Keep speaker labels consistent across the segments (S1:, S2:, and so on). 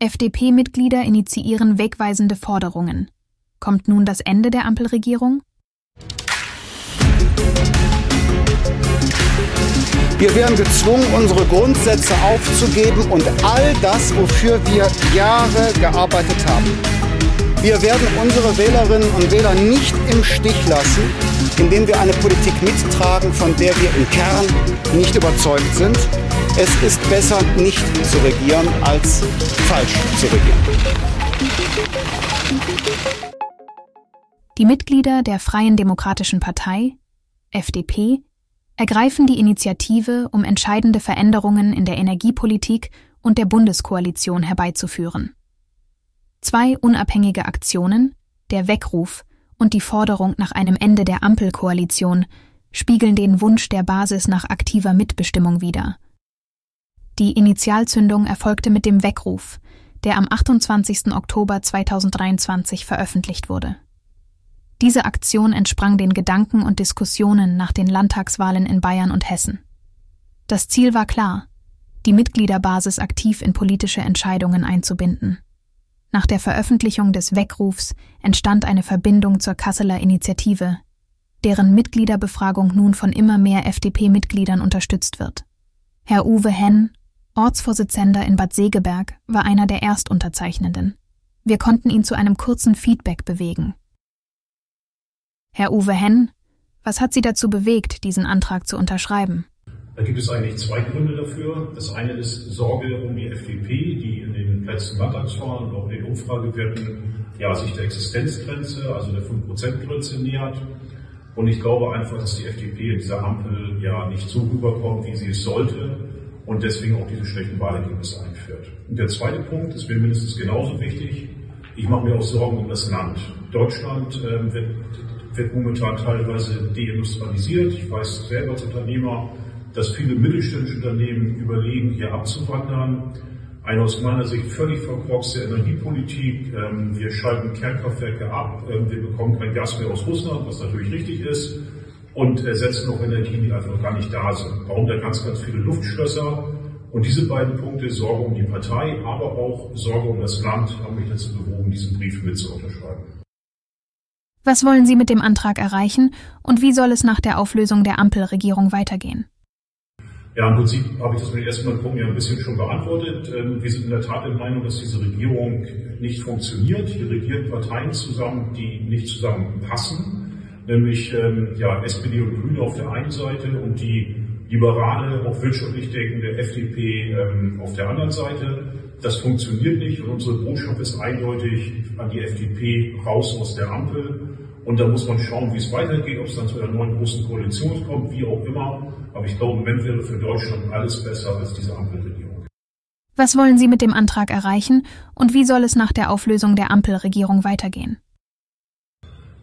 S1: FDP-Mitglieder initiieren wegweisende Forderungen. Kommt nun das Ende der Ampelregierung?
S2: Wir werden gezwungen, unsere Grundsätze aufzugeben und all das, wofür wir Jahre gearbeitet haben. Wir werden unsere Wählerinnen und Wähler nicht im Stich lassen, indem wir eine Politik mittragen, von der wir im Kern nicht überzeugt sind. Es ist besser, nicht zu regieren, als falsch zu regieren.
S1: Die Mitglieder der Freien Demokratischen Partei, FDP, ergreifen die Initiative, um entscheidende Veränderungen in der Energiepolitik und der Bundeskoalition herbeizuführen. Zwei unabhängige Aktionen, der Weckruf und die Forderung nach einem Ende der Ampelkoalition, spiegeln den Wunsch der Basis nach aktiver Mitbestimmung wider. Die Initialzündung erfolgte mit dem Weckruf, der am 28. Oktober 2023 veröffentlicht wurde. Diese Aktion entsprang den Gedanken und Diskussionen nach den Landtagswahlen in Bayern und Hessen. Das Ziel war klar, die Mitgliederbasis aktiv in politische Entscheidungen einzubinden. Nach der Veröffentlichung des Weckrufs entstand eine Verbindung zur Kasseler Initiative, deren Mitgliederbefragung nun von immer mehr FDP-Mitgliedern unterstützt wird. Herr Uwe Henn, Ortsvorsitzender in Bad Segeberg, war einer der Erstunterzeichnenden. Wir konnten ihn zu einem kurzen Feedback bewegen. Herr Uwe Henn, was hat Sie dazu bewegt, diesen Antrag zu unterschreiben?
S3: Da gibt es eigentlich zwei Gründe dafür. Das eine ist Sorge um die FDP, die in den letzten Landtagswahlen und auch in den Umfragewerten ja, sich der Existenzgrenze, also der 5%-Grenze nähert. Und ich glaube einfach, dass die FDP in dieser Ampel ja nicht so rüberkommt, wie sie es sollte und deswegen auch diese schlechten Wahlergebnisse einführt. Und der zweite Punkt ist mir mindestens genauso wichtig. Ich mache mir auch Sorgen um das Land. Deutschland äh, wird wird momentan teilweise deindustrialisiert. Ich weiß selber als Unternehmer, dass viele mittelständische Unternehmen überlegen, hier abzuwandern. Eine aus meiner Sicht völlig verkorkste Energiepolitik. Ähm, wir schalten Kernkraftwerke ab. Ähm, wir bekommen kein Gas mehr aus Russland, was natürlich richtig ist. Und ersetzen auch Energien, die einfach gar nicht da sind. Bauen da ganz, ganz viele Luftschlösser. Und diese beiden Punkte, Sorge um die Partei, aber auch Sorge um das Land, haben mich dazu bewogen, diesen Brief mit zu unterschreiben.
S1: Was wollen Sie mit dem Antrag erreichen und wie soll es nach der Auflösung der Ampelregierung weitergehen?
S3: Ja, im Prinzip habe ich das mit dem ersten Punkt ja ein bisschen schon beantwortet. Ähm, wir sind in der Tat der Meinung, dass diese Regierung nicht funktioniert. Hier regieren Parteien zusammen, die nicht zusammenpassen, nämlich ähm, ja, SPD und Grüne auf der einen Seite und die liberale, auch wirtschaftlich denkende FDP ähm, auf der anderen Seite. Das funktioniert nicht und unsere Botschaft ist eindeutig an die FDP raus aus der Ampel. Und da muss man schauen, wie es weitergeht, ob es dann zu einer neuen großen Koalition kommt, wie auch immer. Aber ich glaube, im Moment wäre für Deutschland alles besser als diese Ampelregierung.
S1: Was wollen Sie mit dem Antrag erreichen und wie soll es nach der Auflösung der Ampelregierung weitergehen?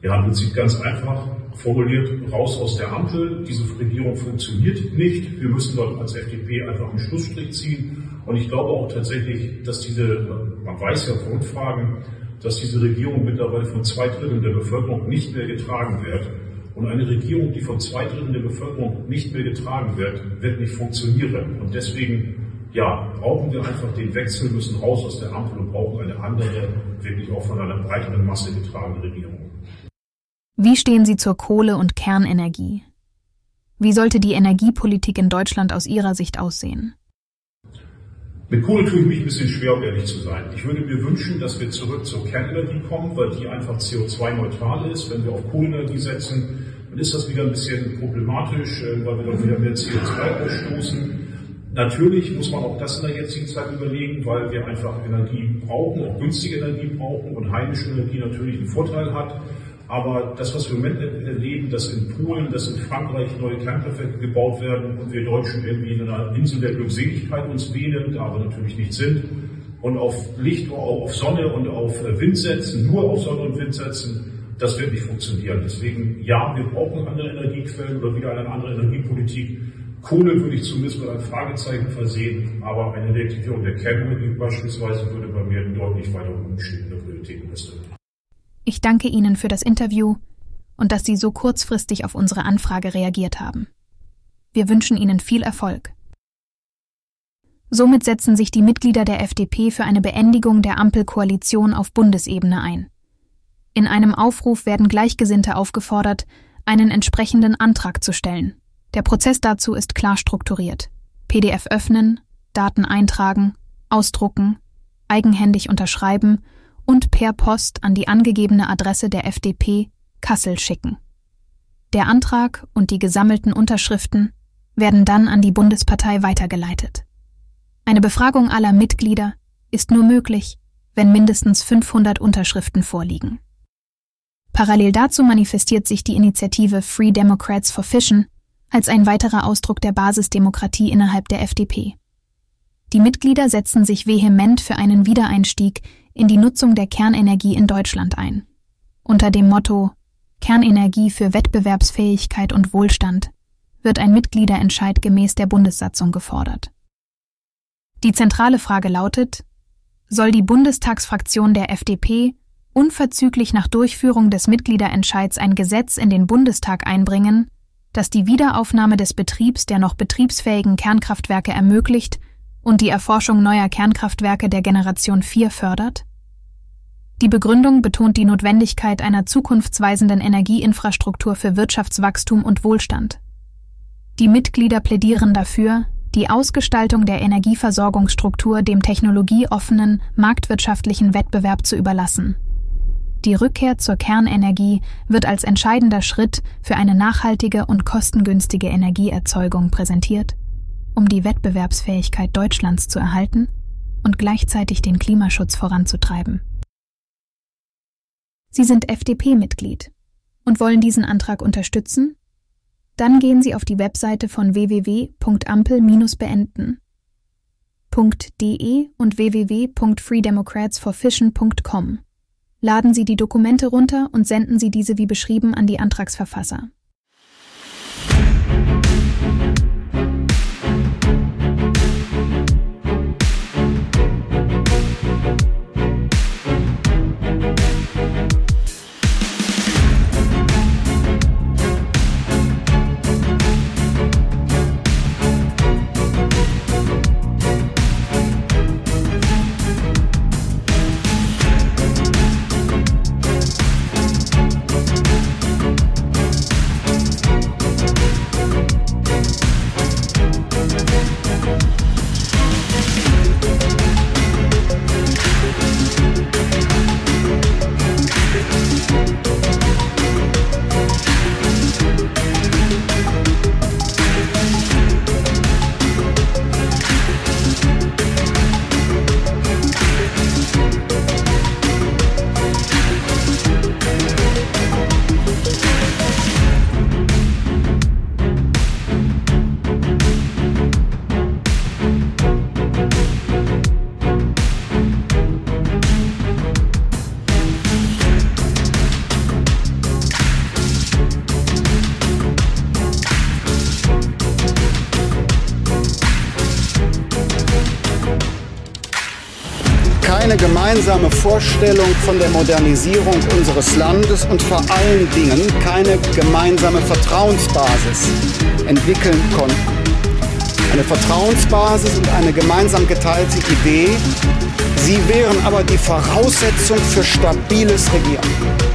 S3: Ja, im Prinzip ganz einfach formuliert, raus aus der Ampel. Diese Regierung funktioniert nicht. Wir müssen dort als FDP einfach einen Schlussstrich ziehen. Und ich glaube auch tatsächlich, dass diese, man weiß ja von Umfragen, dass diese Regierung mittlerweile von zwei Dritteln der Bevölkerung nicht mehr getragen wird. Und eine Regierung, die von zwei Dritteln der Bevölkerung nicht mehr getragen wird, wird nicht funktionieren. Und deswegen, ja, brauchen wir einfach den Wechsel, müssen raus aus der Ampel und brauchen eine andere, wirklich auch von einer breiteren Masse getragene Regierung.
S1: Wie stehen Sie zur Kohle- und Kernenergie? Wie sollte die Energiepolitik in Deutschland aus Ihrer Sicht aussehen?
S3: Mit Kohle tue ich mich ein bisschen schwer, um ehrlich zu sein. Ich würde mir wünschen, dass wir zurück zur Kernenergie kommen, weil die einfach CO2-neutral ist. Wenn wir auf Kohlenenergie setzen, dann ist das wieder ein bisschen problematisch, äh, weil wir dann wieder mehr CO2 ausstoßen. Natürlich muss man auch das in der jetzigen Zeit überlegen, weil wir einfach Energie brauchen, auch günstige Energie brauchen und heimische Energie natürlich einen Vorteil hat. Aber das, was wir Moment erleben, dass in Polen, dass in Frankreich neue Kernkraftwerke gebaut werden und wir Deutschen irgendwie in einer Insel der Glückseligkeit uns wählen, wir natürlich nicht sind, und auf Licht, auf Sonne und auf Wind setzen, nur auf Sonne und Wind setzen, das wird nicht funktionieren. Deswegen, ja, wir brauchen andere Energiequellen oder wieder eine andere Energiepolitik. Kohle würde ich zumindest mit einem Fragezeichen versehen, aber eine Reaktivierung der Kernenergie beispielsweise würde bei mir deutlich weiter oben stehen in der Prioritätenliste.
S1: Ich danke Ihnen für das Interview und dass Sie so kurzfristig auf unsere Anfrage reagiert haben. Wir wünschen Ihnen viel Erfolg. Somit setzen sich die Mitglieder der FDP für eine Beendigung der Ampelkoalition auf Bundesebene ein. In einem Aufruf werden Gleichgesinnte aufgefordert, einen entsprechenden Antrag zu stellen. Der Prozess dazu ist klar strukturiert. PDF öffnen, Daten eintragen, ausdrucken, eigenhändig unterschreiben und per Post an die angegebene Adresse der FDP Kassel schicken. Der Antrag und die gesammelten Unterschriften werden dann an die Bundespartei weitergeleitet. Eine Befragung aller Mitglieder ist nur möglich, wenn mindestens 500 Unterschriften vorliegen. Parallel dazu manifestiert sich die Initiative Free Democrats for Fission als ein weiterer Ausdruck der Basisdemokratie innerhalb der FDP. Die Mitglieder setzen sich vehement für einen Wiedereinstieg in die Nutzung der Kernenergie in Deutschland ein. Unter dem Motto Kernenergie für Wettbewerbsfähigkeit und Wohlstand wird ein Mitgliederentscheid gemäß der Bundessatzung gefordert. Die zentrale Frage lautet, soll die Bundestagsfraktion der FDP unverzüglich nach Durchführung des Mitgliederentscheids ein Gesetz in den Bundestag einbringen, das die Wiederaufnahme des Betriebs der noch betriebsfähigen Kernkraftwerke ermöglicht und die Erforschung neuer Kernkraftwerke der Generation 4 fördert? Die Begründung betont die Notwendigkeit einer zukunftsweisenden Energieinfrastruktur für Wirtschaftswachstum und Wohlstand. Die Mitglieder plädieren dafür, die Ausgestaltung der Energieversorgungsstruktur dem technologieoffenen, marktwirtschaftlichen Wettbewerb zu überlassen. Die Rückkehr zur Kernenergie wird als entscheidender Schritt für eine nachhaltige und kostengünstige Energieerzeugung präsentiert, um die Wettbewerbsfähigkeit Deutschlands zu erhalten und gleichzeitig den Klimaschutz voranzutreiben. Sie sind FDP-Mitglied und wollen diesen Antrag unterstützen? Dann gehen Sie auf die Webseite von www.ampel-beenden.de und www.freedemocratsforfission.com. Laden Sie die Dokumente runter und senden Sie diese wie beschrieben an die Antragsverfasser.
S2: Gemeinsame Vorstellung von der Modernisierung unseres Landes und vor allen Dingen keine gemeinsame Vertrauensbasis entwickeln konnten. Eine Vertrauensbasis und eine gemeinsam geteilte Idee, sie wären aber die Voraussetzung für stabiles Regieren.